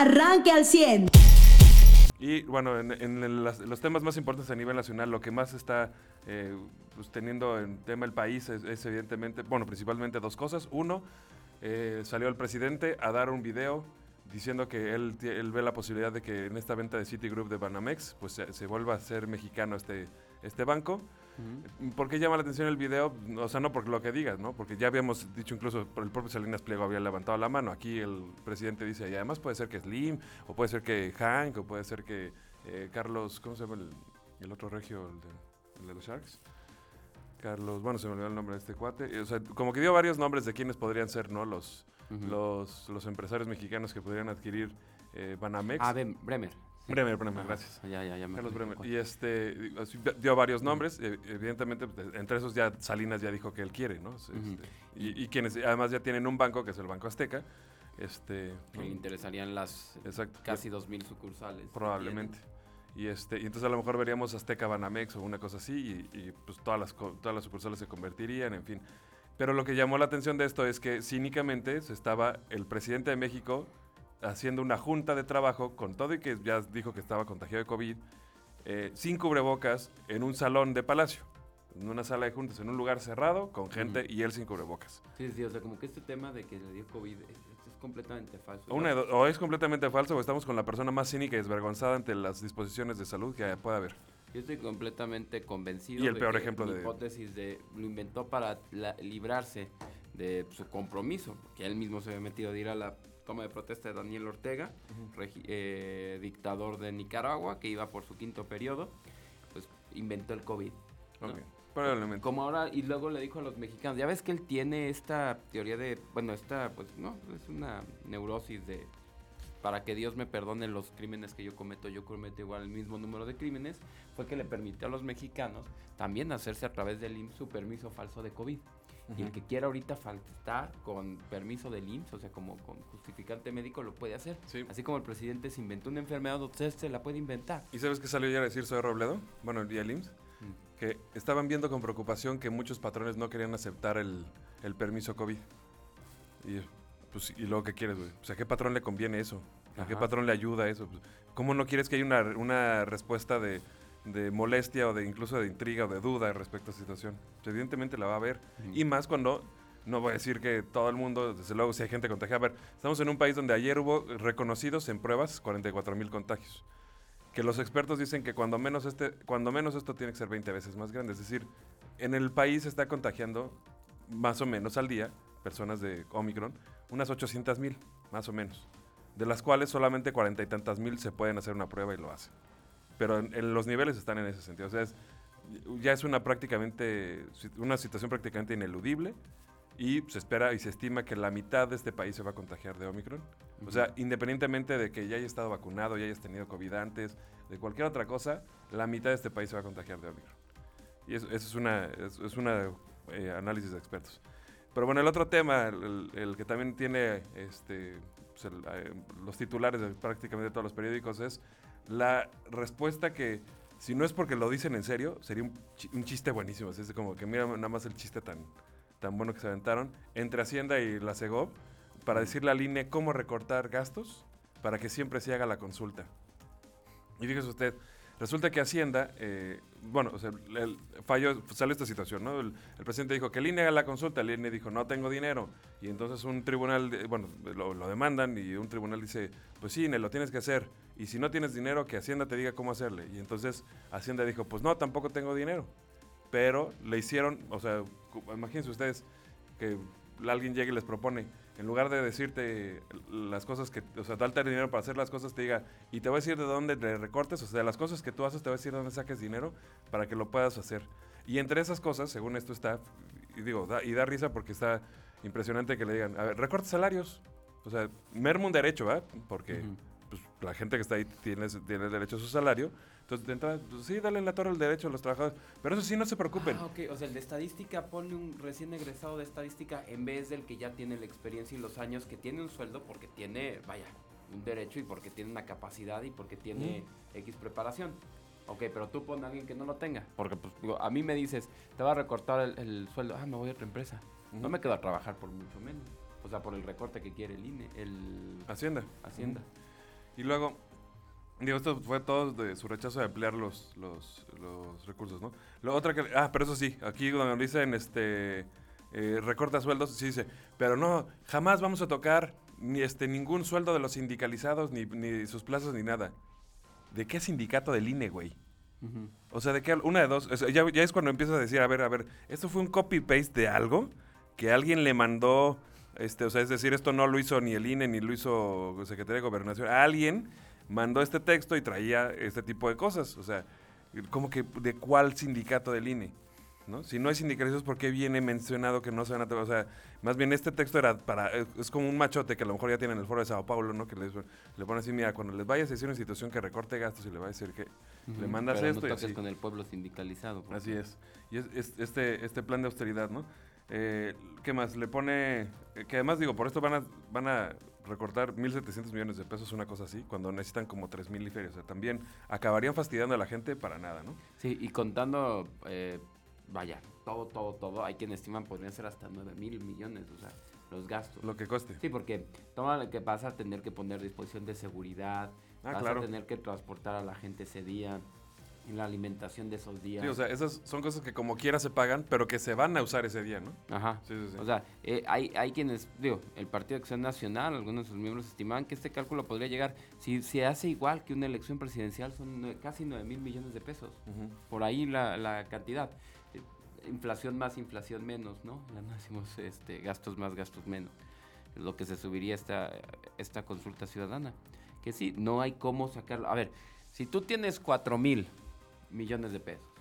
arranque al 100. Y bueno, en, en las- los temas más importantes a nivel nacional, lo que más está eh, pues, teniendo en tema el país es, es evidentemente, bueno, principalmente dos cosas. Uno, eh, salió el presidente a dar un video diciendo que él, él ve la posibilidad de que en esta venta de Citigroup de Banamex, pues se, se vuelva a ser mexicano este, este banco. ¿Por qué llama la atención el video? O sea, no por lo que digas, ¿no? Porque ya habíamos dicho incluso, por el propio Salinas Pliego había levantado la mano. Aquí el presidente dice, y además puede ser que Slim, o puede ser que Hank, o puede ser que eh, Carlos, ¿cómo se llama el, el otro regio, el de, el de los Sharks? Carlos, bueno, se me olvidó el nombre de este cuate. Eh, O sea, como que dio varios nombres de quienes podrían ser, ¿no? Los, los, los empresarios mexicanos que podrían adquirir eh, Banamex. Ah, Bremer. Bremer, Bremer, Ajá, gracias. Ya, ya, ya me Carlos Bremer. Y este, dio varios nombres. eh, Evidentemente, pues, entre esos ya Salinas ya dijo que él quiere, ¿no? Este, Ujú. y, y quienes además ya tienen un banco, que es el Banco Azteca. Este, Que le interesarían las exacto. casi 2.000 sucursales. Probablemente. Y, este, y entonces a lo mejor veríamos Azteca Banamex o una cosa así, y, y, pues todas las, todas las sucursales se convertirían, en fin. Pero lo que llamó la atención de esto es que cínicamente se estaba el presidente de México haciendo una junta de trabajo con todo y que ya dijo que estaba contagiado de COVID, eh, sin cubrebocas, en un salón de palacio, en una sala de juntas, en un lugar cerrado, con gente y él sin cubrebocas. Sí, sí, o sea, como que este tema de que le dio COVID es, es completamente falso. Una o es completamente falso o estamos con la persona más cínica y desvergonzada ante las disposiciones de salud que pueda haber. Yo estoy completamente convencido. Y el de peor que ejemplo de- hipótesis de lo inventó para la- librarse de su compromiso, que él mismo se había metido de ir a la toma de protesta de Daniel Ortega, eh, dictador de Nicaragua, que iba por su quinto periodo, pues inventó el COVID. Probablemente. Como ahora, y luego le dijo a los mexicanos, ya ves que él tiene esta teoría de, bueno, esta, pues no, es una neurosis de, para que Dios me perdone los crímenes que yo cometo, yo cometo igual el mismo número de crímenes, fue que le permitió a los mexicanos también hacerse a través del IMSS su permiso falso de COVID. Y el que quiera ahorita faltar con permiso del IMSS, o sea, como con justificante médico, lo puede hacer. Sí. Así como el presidente se inventó una enfermedad, usted se la puede inventar. ¿Y sabes qué salió ya a decir Zoe Robledo? Bueno, el día del IMSS. Mm. Que estaban viendo con preocupación que muchos patrones no querían aceptar el, el permiso COVID. Y, pues, ¿y luego qué quieres, güey? O sea, ¿a qué patrón le conviene eso? ¿A qué Ajá. patrón le ayuda eso? Pues, ¿Cómo no quieres que haya una, una respuesta de, de molestia o de incluso de intriga o de duda respecto a esa situación? Evidentemente la va a haber. Y más cuando, no voy a decir que todo el mundo, desde luego si hay gente contagiada. A ver, estamos en un país donde ayer hubo reconocidos en pruebas 44 mil contagios. Que los expertos dicen que cuando menos, este, cuando menos esto tiene que ser 20 veces más grande. Es decir, en el país se está contagiando más o menos al día personas de Omicron, unas 800 mil, más o menos. De las cuales solamente cuarenta y tantas mil se pueden hacer una prueba y lo hacen. Pero en, en los niveles están en ese sentido. O sea, es- ya es una prácticamente, una situación prácticamente ineludible y se espera y se estima que la mitad de este país se va a contagiar de Omicron. O sea, independientemente de que ya haya estado vacunado, ya hayas tenido COVID antes, de cualquier otra cosa, la mitad de este país se va a contagiar de Omicron. Y eso, eso es una, es, es una eh, análisis de expertos. Pero bueno, el otro tema, el, el que también tiene este, pues, el, eh, los titulares de prácticamente todos los periódicos, es la respuesta que, si no es porque lo dicen en serio, sería un, chi- un chiste buenísimo. Así es como que mira nada más el chiste tan, tan bueno que se aventaron entre Hacienda y la CEGOP para decirle al INE cómo recortar gastos para que siempre se haga la consulta. Y fíjese usted, resulta que Hacienda, eh, bueno, o sea, el, falló, sale esta situación, ¿no? El, el presidente dijo que el INE haga la consulta, el INE dijo no tengo dinero, y entonces un tribunal, bueno, lo, lo demandan y un tribunal dice, pues sí, INE, lo tienes que hacer, y si no tienes dinero, que Hacienda te diga cómo hacerle. Y entonces Hacienda dijo, pues no, tampoco tengo dinero, pero le hicieron, o sea, imagínense ustedes que alguien llegue y les propone, en lugar de decirte las cosas que, o sea, darte dinero para hacer las cosas, te diga, y te voy a decir de dónde le recortes, o sea, las cosas que tú haces, te voy a decir de dónde saques dinero para que lo puedas hacer. Y entre esas cosas, según esto está, y digo, da, y da risa porque está impresionante que le digan, a ver, recorte salarios. O sea, merma un derecho, ¿verdad? Porque la gente que está ahí tiene, tiene derecho a su salario. Entonces, de entrada, pues, sí, dale en la torre el derecho a los trabajadores. Pero eso sí, no se preocupen. Ah, ok. O sea, el de estadística pone un recién egresado de estadística en vez del que ya tiene la experiencia y los años que tiene un sueldo porque tiene, vaya, un derecho y porque tiene una capacidad y porque tiene X preparación. Ok, pero tú pon a alguien que no lo tenga. Porque, pues, digo, a mí me dices, te va a recortar el, el sueldo. Ah, me voy a otra empresa. No me quedo a trabajar por mucho menos. O sea, por el recorte que quiere el INE, el Hacienda. Hacienda. Y luego, digo, esto fue todo de su rechazo de ampliar los, los, los recursos, ¿no? Lo otra que, ah, pero eso sí, aquí donde dicen, este, eh, recorta sueldos, sí dice, pero no, jamás vamos a tocar ni este, ningún sueldo de los sindicalizados, ni, ni sus plazas, ni nada. ¿De qué sindicato del INE, güey? O sea, de qué, una de dos, o sea, ya, ya es cuando empiezas a decir, a ver, a ver, esto fue un copy-paste de algo que alguien le mandó, este, o sea, es decir, esto no lo hizo ni el INE, ni lo hizo Secretaría de Gobernación, alguien mandó este texto y traía este tipo de cosas, o sea, como que de cuál sindicato del INE. ¿no? Si no hay sindicalizados, ¿por qué viene mencionado que no se van a... O sea, más bien este texto era para... Es como un machote que a lo mejor ya tienen el foro de Sao Paulo, ¿no? Que les, le pone así, mira, cuando les vayas a decir una institución que recorte gastos y le va a decir que le mandas Pero esto no y toques así. con el pueblo sindicalizado. Así es. Y es, es- este, este plan de austeridad, ¿no? Eh, ¿Qué más? Le pone... eh, que además, digo, por esto van a, van a recortar 1.700 millones de pesos, una cosa así, cuando necesitan como 3.000 y feria. O sea, también acabarían fastidiando a la gente para nada, ¿no? Sí, y contando, eh, vaya, todo, todo, todo, hay quien estiman podrían ser hasta 9 mil millones, o sea, los gastos. Lo que cueste. Sí, porque toma lo que vas a tener que poner disposición de seguridad, Ah, vas claro. a tener que transportar a la gente ese día, en la alimentación de esos días. Sí, o sea, esas son cosas que como quiera se pagan, pero que se van a usar ese día, ¿no? Ajá. Sí, sí, sí. O sea, eh, hay, hay quienes, digo, el Partido de Acción Nacional, algunos de sus miembros estimaban que este cálculo podría llegar, si se hace igual que una elección presidencial, son nue- casi 9 mil millones de pesos. Ujú. Por ahí la, la cantidad. Eh, Inflación más, inflación menos, ¿no? Ya no decimos este, gastos más, gastos menos. Es lo que se subiría esta, esta consulta ciudadana. Que sí, no hay cómo sacarlo. A ver, si tú tienes 4 mil millones de pesos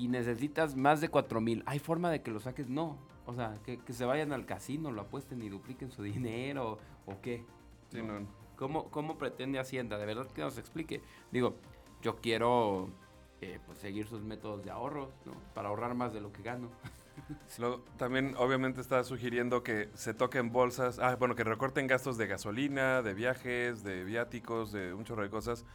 y necesitas más de 4 mil, ¿hay forma de que lo saques? No. O sea, que, que se vayan al casino, lo apuesten y dupliquen su dinero o qué. Sí, no. ¿Cómo, ¿Cómo pretende Hacienda? De verdad que nos explique. Digo, yo quiero eh, pues, seguir sus métodos de ahorro, ¿no? Para ahorrar más de lo que gano. Luego, también obviamente está sugiriendo que se toquen bolsas, ah, bueno, que recorten gastos de gasolina, de viajes, de viáticos, de un chorro de cosas.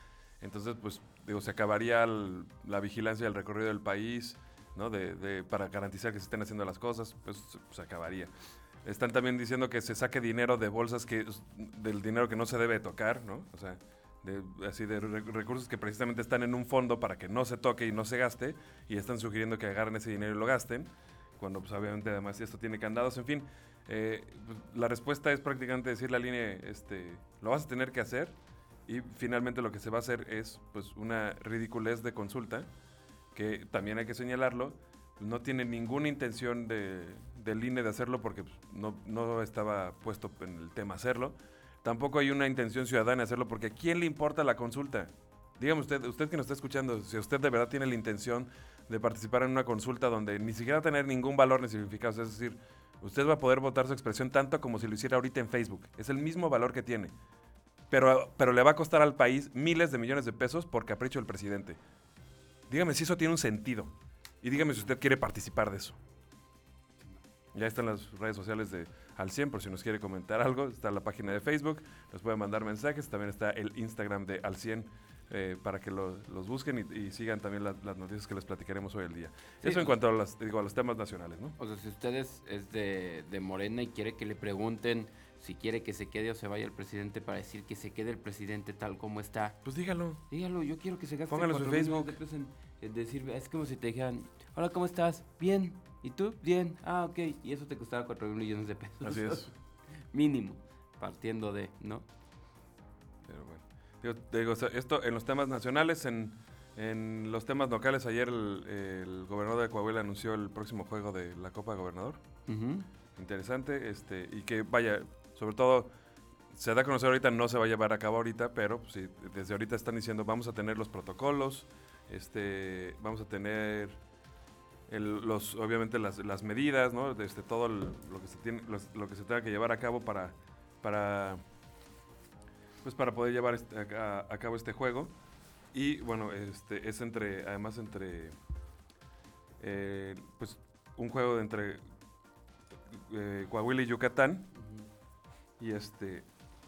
Entonces, pues, digo, se acabaría el- la vigilancia del recorrido del país, ¿no? De, de- para garantizar que se estén haciendo las cosas, pues se- se acabaría. Están también diciendo que se saque dinero de bolsas que, del dinero que no se debe tocar, ¿no? O sea, de, así de re- recursos que precisamente están en un fondo para que no se toque y no se gaste, y están sugiriendo que agarren ese dinero y lo gasten cuando pues obviamente además esto tiene candados, en fin. eh, pues, la respuesta es prácticamente decirle al INE, este, lo vas a tener que hacer y finalmente lo que se va a hacer es pues una ridiculez de consulta, que también hay que señalarlo, no tiene ninguna intención de, del INE de hacerlo porque pues, no, no estaba puesto en el tema hacerlo. Tampoco hay una intención ciudadana de hacerlo porque ¿a quién le importa la consulta? Dígame usted, usted que nos está escuchando, si usted de verdad tiene la intención de participar en una consulta donde ni siquiera tener ningún valor ni significado, es decir, usted va a poder votar su expresión tanto como si lo hiciera ahorita en Facebook. Es el mismo valor que tiene. Pero, pero le va a costar al país miles de millones de pesos por capricho del presidente. Dígame si eso tiene un sentido. Y dígame si usted quiere participar de eso. Ya están las redes sociales de Al 100 por si nos quiere comentar algo. Está la página de Facebook, nos puede mandar mensajes. También está el Instagram de Al 100 eh, para que lo- los busquen y, y sigan también la- las noticias que les platicaremos hoy el día. Sí, Eso en cuanto a, las- digo, a los temas nacionales, ¿no? O sea, si usted es, es de, de Morena y quiere que le pregunten si quiere que se quede o se vaya el presidente para decir que se quede el presidente tal como está, Pues dígalo. dígalo, yo quiero que se gaste Póngalo en su 4 mil millones Facebook. en- en decir, es como si te dijeran, hola, ¿cómo estás? Bien. ¿Y tú? Bien. Ah, ok. Y eso te costaba 4 mil millones de pesos. Así es. Mínimo. Partiendo de, ¿no? Pero bueno. Digo, te esto en los temas nacionales, en, en los temas locales, ayer el, el gobernador de Coahuila anunció el próximo juego de la Copa Gobernador. Ujú. Interesante, este, y que vaya, sobre todo, se da a conocer ahorita, no se va a llevar a cabo ahorita, pero pues, desde ahorita están diciendo, vamos a tener los protocolos, este, vamos a tener los, obviamente las, las medidas, ¿no? Este, todo lo que se tiene, lo que se tenga que llevar a cabo para, para, pues para poder llevar este- a, a cabo este juego. Y bueno, este, es entre, además entre, eh, pues un juego de entre eh, Coahuila y Yucatán y este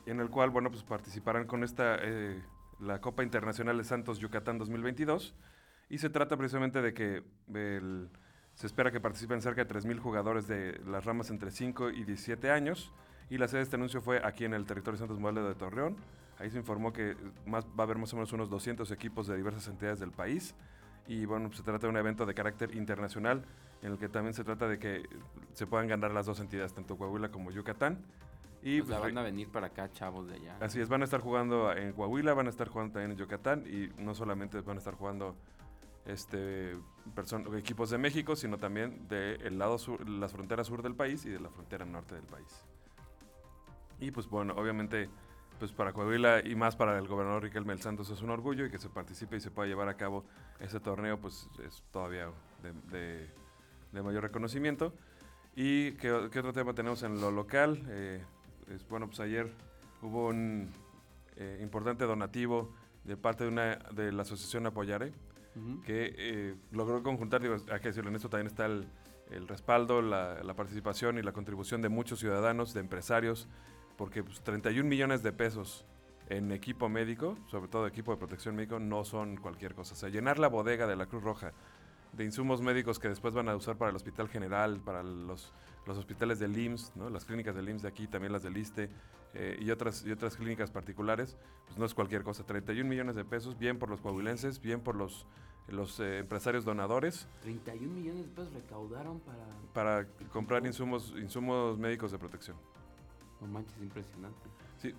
en el cual bueno pues participarán con esta eh, la Copa Internacional de Santos Yucatán 2022 y se trata precisamente de que se espera que participen cerca de 3.000 jugadores de las ramas entre 5 y 17 años y la sede de este anuncio fue aquí en el territorio Santos Modelo de Torreón Ahí se informó que más, va a haber más o menos unos 200 equipos de diversas entidades del país. Y bueno, se trata de un evento de carácter internacional en el que también se trata de que se puedan ganar las dos entidades, tanto Coahuila como Yucatán. Y pues, van a venir para acá chavos de allá. Así es, van a estar jugando en Coahuila, van a estar jugando también en Yucatán y no solamente van a estar jugando este equipos de México, sino también del lado sur, las fronteras sur del país y de la frontera norte del país. Y pues bueno, obviamente pues para Coahuila y más para el gobernador Riquelme el Santos es un orgullo y que se participe y se pueda llevar a cabo ese torneo pues es todavía de, mayor reconocimiento. ¿Y qué, otro tema tenemos en lo local? Eh, es, bueno, pues ayer hubo un eh, importante donativo de parte de, una, de la asociación Apoyare, que eh, logró conjuntar, digo, hay que decirlo, en esto también está el, respaldo, la, la, participación y la contribución de muchos ciudadanos, de empresarios, porque pues, 31 millones de pesos en equipo médico, sobre todo equipo de protección médico, no son cualquier cosa. O sea, llenar la bodega de la Cruz Roja de insumos médicos que después van a usar para el Hospital General, para los, los hospitales del IMSS, ¿no? las clínicas del IMSS de aquí, también las del ISTE eh, y, otras, y otras clínicas particulares, pues no es cualquier cosa. 31 millones de pesos, bien por los coahuilenses, bien por los, los eh, empresarios donadores. 31 millones de pesos recaudaron para... Para comprar insumos, insumos médicos de protección. No manches, impresionante. Sí,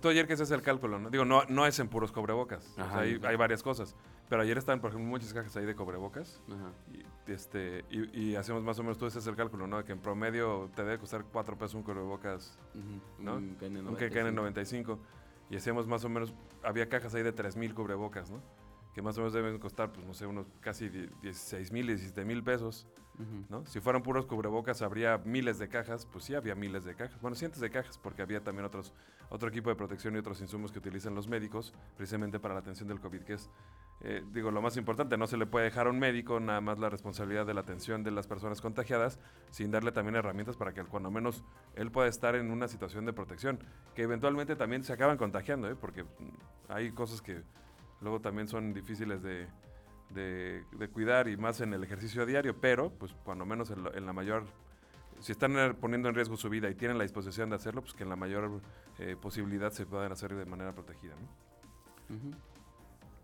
tú ayer que haces el cálculo, ¿no? Digo, no, no es en puros cobrebocas. hay, hay, varias cosas. Pero ayer estaban, por ejemplo, muchas cajas ahí de cobrebocas. Y, este, y, hacemos más o menos, tú haces el cálculo, ¿no? Que en promedio te debe costar cuatro pesos un cobrebocas, ¿no? Un KN95. 95. Y hacíamos más o menos, había cajas ahí de 3.000 cubrebocas, ¿no? Que más o menos deben costar, pues no sé, unos casi 16 mil, 17 mil pesos. ¿no? Si fueran puros cubrebocas habría miles de cajas, pues sí había miles de cajas, bueno, cientos de cajas, porque había también otros, otro equipo de protección y otros insumos que utilizan los médicos precisamente para la atención del COVID, que es, eh, digo, lo más importante, no se le puede dejar a un médico nada más la responsabilidad de la atención de las personas contagiadas, sin darle también herramientas para que cuando menos él pueda estar en una situación de protección, que eventualmente también se acaban contagiando, ¿eh? porque hay cosas que luego también son difíciles de de, cuidar y más en el ejercicio diario, pero pues cuando menos en, la mayor, si están poniendo en riesgo su vida y tienen la disposición de hacerlo, pues que en la mayor eh, posibilidad se puedan hacer de manera protegida.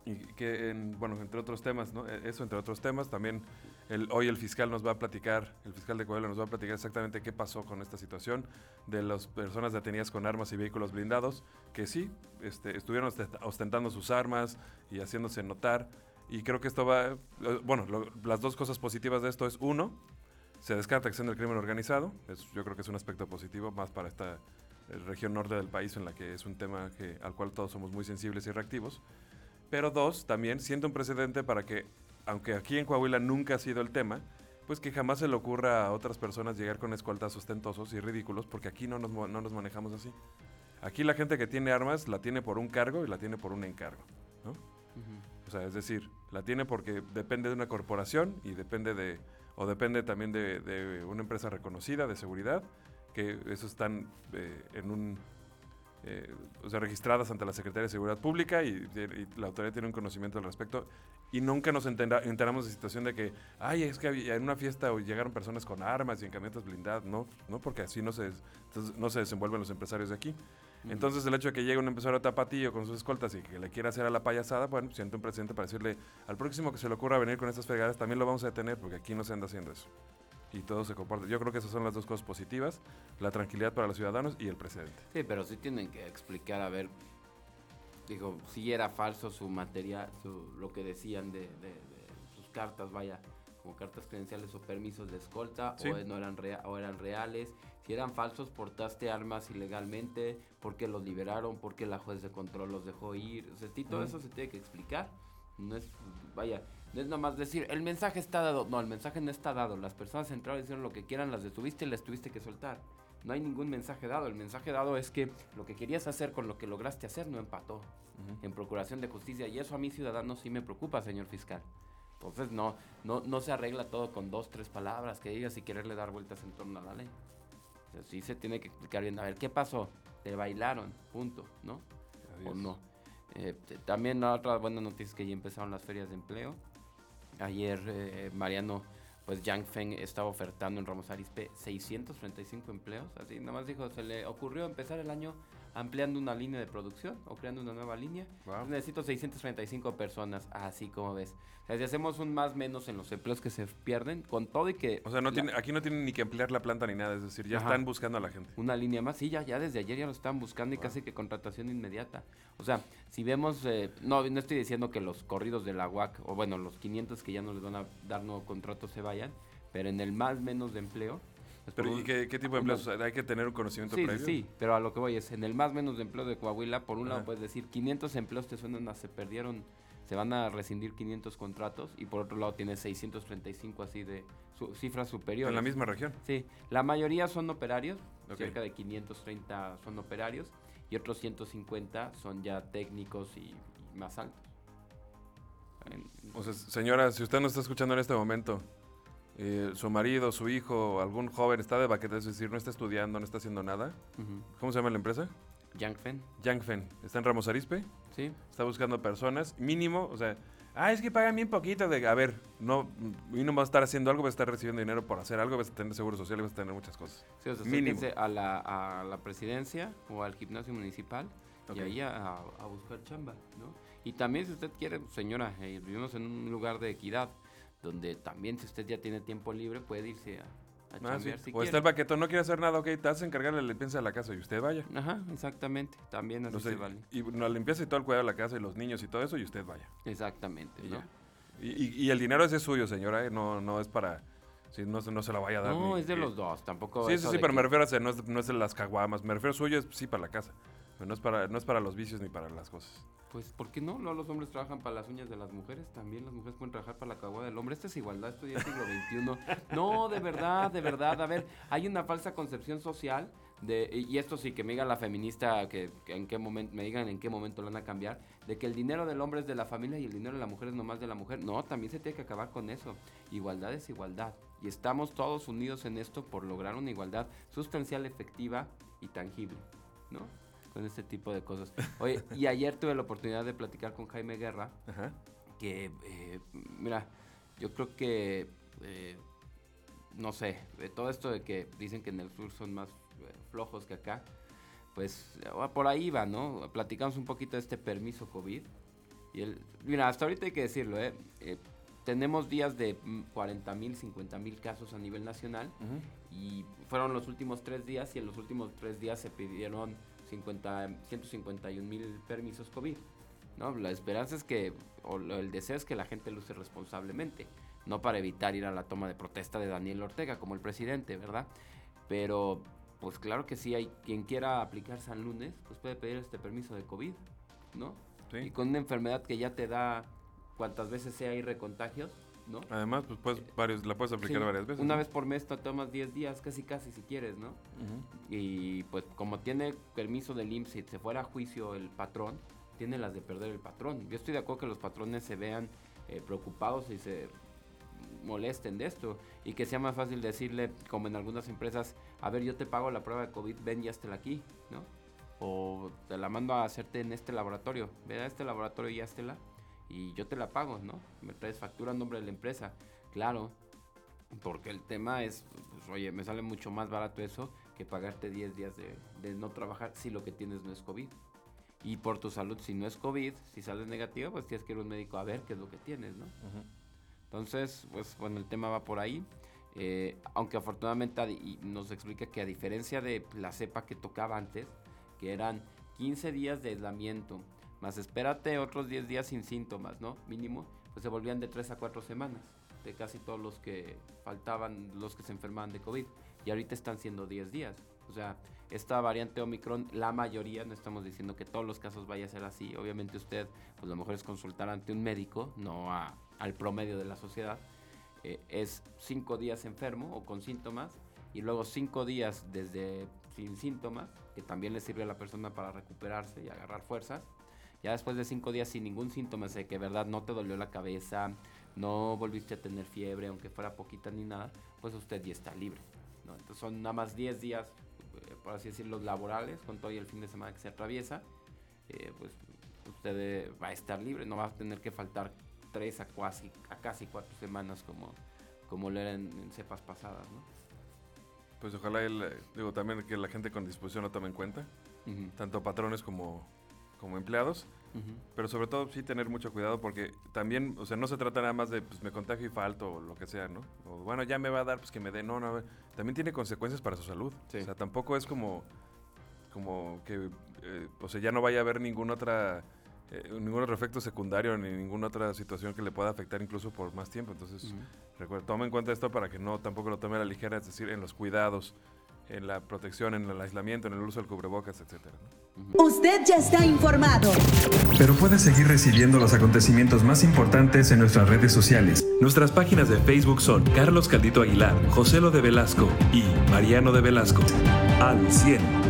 Y que, bueno, entre otros temas, ¿no? E, eso entre otros temas, también hoy el fiscal nos va a platicar, el fiscal de Coahuila nos va a platicar exactamente qué pasó con esta situación de las personas detenidas con armas y vehículos blindados, que sí, este, estuvieron ostentando sus armas y haciéndose notar, y creo que esto va, bueno, las dos cosas positivas de esto es, uno, se descarta acción del crimen organizado, yo creo que es un aspecto positivo más para esta eh, región norte del país en la que es un tema al cual todos somos muy sensibles y reactivos. Pero dos, también siente un precedente para que, aunque aquí en Coahuila nunca ha sido el tema, pues que jamás se le ocurra a otras personas llegar con escoltas ostentosos y ridículos, porque aquí no nos, no nos manejamos así. Aquí la gente que tiene armas la tiene por un cargo y la tiene por un encargo, ¿no? O sea, es decir, la tiene porque depende de una corporación y depende de, o depende también de, una empresa reconocida de seguridad, que eso están eh, en un, eh, o sea, registradas ante la Secretaría de Seguridad Pública y, la autoridad tiene un conocimiento al respecto. Y nunca nos enteramos de situación de que, ay, es que en una fiesta llegaron personas con armas y en camionetas blindadas. No, no, porque así no se, no se desenvuelven los empresarios de aquí. Entonces, el hecho de que llegue un empresario tapatillo con sus escoltas y que le quiera hacer a la payasada, bueno, siente un presidente para decirle al próximo que se le ocurra venir con estas fregadas, también lo vamos a detener porque aquí no se anda haciendo eso. Y todo se comporta. Yo creo que esas son las dos cosas positivas: la tranquilidad para los ciudadanos y el presidente. Sí, pero sí tienen que explicar, a ver, digo, si era falso su material, lo que decían de, sus cartas, vaya, como cartas credenciales o permisos de escolta, o, no eran o eran reales si eran falsos, portaste armas ilegalmente, por qué los liberaron, por qué la juez de control los dejó ir. O sea, todo eso se tiene que explicar. No es, vaya, no es nomás decir, el mensaje está dado. No, el mensaje no está dado. Las personas entraron y hicieron lo que quieran, las detuviste y las tuviste que soltar. No hay ningún mensaje dado. El mensaje dado es que lo que querías hacer con lo que lograste hacer no empató en procuración de justicia. Y eso a mí, ciudadano, sí me preocupa, señor fiscal. Entonces no, no, no se arregla todo con dos, tres palabras que digas y quererle dar vueltas en torno a la ley sí se tiene que explicar bien. A ver, ¿qué pasó? Te bailaron, punto, ¿no? O no. Eh, también otra buena noticia es que ya empezaron las ferias de empleo. Ayer eh, Mariano, pues Yang Feng estaba ofertando en Ramos Arispe 635 empleos. Así, nada más dijo, se le ocurrió empezar el año ampliando una línea de producción o creando una nueva línea. Wow. Necesito 635 personas, así como ves. O sea, si hacemos un más menos en los empleos que se pierden, con todo y que... O sea, no la- tiene, aquí no tienen ni que ampliar la planta ni nada, es decir, ya Ajá. están buscando a la gente. Una línea más, sí, ya, ya desde ayer ya lo estaban buscando y casi que contratación inmediata. O sea, si vemos, eh, no, no estoy diciendo que los corridos de la UAC, o bueno, los 500 que ya no les van a dar nuevo contrato se vayan, pero en el más menos de empleo... Pero, ¿y qué, qué tipo de una- empleos? Sea, hay que tener un conocimiento Sí, sí, previo. sí, pero a lo que voy es, en el más menos de empleo de Coahuila, por un lado puedes decir, 500 empleos te suenan a se perdieron, se van a rescindir 500 contratos, y por otro lado tienes 635 así de su- cifras superiores. En la misma región. Sí, la mayoría son operarios, Ok. cerca de 530 son operarios y otros 150 son ya técnicos y, y más altos. O sea, señora, si usted nos está escuchando en este momento, eh, su marido, su hijo, algún joven está de baqueta, es decir, no está estudiando, no está haciendo nada. ¿Cómo se llama la empresa? Yangfen, Yangfen. Está en Ramos Arispe, sí, está buscando personas, mínimo, o sea, ah, es que pagan bien poquito. De, a ver, no, y no vas a estar haciendo algo, vas a estar recibiendo dinero por hacer algo, vas a tener seguro social y vas a tener muchas cosas. sí, o sea, Mínimo. a la, a la presidencia o al gimnasio municipal y ahí a, a buscar chamba, ¿no? Y también si usted quiere, señora, eh, vivimos en un lugar de equidad, donde también si usted ya tiene tiempo libre puede irse a, a Ah, sí. si o quiere. está el baquetón, no quiere hacer nada, ok, te vas a encargar de la limpieza de la casa y usted vaya. Ajá, exactamente, también así No sé, se vale. Y la limpieza y todo el cuidado de la casa y los niños y todo eso, y usted vaya. Exactamente, Y ¿no? ya. Y, y- y el dinero ese es suyo, señora, ¿eh? no, no es para... Sí, no, se- no se lo vaya a dar. No, ni- es de los dos, tampoco. Sí, sí, sí, pero que- me refiero a ser, no es, no es de las caguamas, me refiero a suyo, es sí para la casa. Pero no es para, no es para los vicios ni para las cosas. Pues, ¿por qué no? No, los hombres trabajan para las uñas de las mujeres, también las mujeres pueden trabajar para la caguada del hombre. Esto es igualdad, esto ya siglo XXI. No, de verdad, de verdad. A ver, hay una falsa concepción social de, y esto sí, que me diga la feminista, que, que en qué momento, me digan en qué momento lo van a cambiar, de que el dinero del hombre es de la familia y el dinero de la mujer es nomás de la mujer. No, también se tiene que acabar con eso. Igualdad es igualdad. Y estamos todos unidos en esto por lograr una igualdad sustancial, efectiva y tangible, ¿no? Con este tipo de cosas. Oye, y ayer tuve la oportunidad de platicar con Jaime Guerra, Ajá. que, eh, mira, yo creo que, eh, no sé, todo esto de que dicen que en el sur son más eh, flojos que acá, pues eh, por ahí va, ¿no? Platicamos un poquito de este permiso COVID. Y el, mira, hasta ahorita hay que decirlo, ¿eh? Eh, tenemos días de 40 mil, 50 mil casos a nivel nacional y fueron los últimos tres días y en los últimos tres días se pidieron 50, 151 mil permisos COVID. ¿no? La esperanza es que, o el deseo es que la gente lo use responsablemente, no para evitar ir a la toma de protesta de Daniel Ortega como el presidente, ¿verdad? Pero, pues claro que sí, hay quien quiera aplicar San Lunes, pues puede pedir este permiso de COVID, ¿no? Sí. Y con una enfermedad que ya te da cuantas veces sea ir recontagios, ¿no? Además, pues, puedes varios, la puedes aplicar Sí, varias veces. Una ¿no? vez por mes te tomas 10 días, casi casi si quieres, ¿no? Y pues como tiene permiso del IMSS, si se fuera a juicio el patrón, tiene las de perder el patrón. Yo estoy de acuerdo que los patrones se vean eh, preocupados y se molesten de esto y que sea más fácil decirle, como en algunas empresas, a ver, yo te pago la prueba de COVID, ven y háztela aquí, ¿no? O te la mando a hacerte en este laboratorio, ve a este laboratorio y háztela y yo te la pago, ¿no? Me traes factura a nombre de la empresa. Claro, porque el tema es, pues, oye, me sale mucho más barato eso que pagarte 10 días de, de no trabajar si lo que tienes no es COVID. Y por tu salud, si no es COVID, si sales negativo, pues tienes que ir a un médico a ver qué es lo que tienes, ¿no? Ujú. Entonces, pues bueno, el tema va por ahí. Eh, aunque afortunadamente y nos explica que a diferencia de la cepa que tocaba antes, que eran 15 días de aislamiento, más espérate otros 10 días sin síntomas, ¿no? Mínimo, pues se volvían de 3 a 4 semanas de casi todos los que faltaban, los que se enfermaban de COVID. Y ahorita están siendo 10 días. O sea, esta variante Omicron, la mayoría, no estamos diciendo que todos los casos vaya a ser así. Obviamente usted, pues lo mejor es consultar ante un médico, no a- al promedio de la sociedad. Eh, es 5 días enfermo o con síntomas y luego 5 días desde sin síntomas, que también le sirve a la persona para recuperarse y agarrar fuerzas. Ya después de 5 días sin ningún síntoma, de que verdad no te dolió la cabeza, no volviste a tener fiebre, aunque fuera poquita ni nada, pues usted ya está libre. ¿no? Entonces son nada más 10 días, eh, por así decirlo, laborales, con todo y el fin de semana que se atraviesa. eh, pues usted eh, va a estar libre, no va a tener que faltar 3 a casi, a casi 4 semanas como, como lo era en, cepas pasadas. ¿no? Pues ojalá, él, eh, digo, también que la gente con disposición lo tome en cuenta. Tanto patrones como, como empleados. Pero sobre todo sí tener mucho cuidado porque también, o sea, no se trata nada más de pues me contagio y falto o lo que sea, ¿no? O bueno, ya me va a dar, pues que me dé. No, no, también tiene consecuencias para su salud. Sí. O sea, tampoco es como, como que, eh, o sea, ya no vaya a haber ninguna otra, eh, ningún otro efecto secundario ni ninguna otra situación que le pueda afectar incluso por más tiempo. Entonces, Ujú. recuerda, toma en cuenta esto para que no tampoco lo tome a la ligera, es decir, en los cuidados, en la protección, en el aislamiento, en el uso del cubrebocas, etcétera. ¿no? Usted ya está informado. Pero puedes seguir recibiendo los acontecimientos más importantes en nuestras redes sociales. Nuestras páginas de Facebook son Carlos Caldito Aguilar, José Lo de Velasco y Mariano de Velasco. Al 100.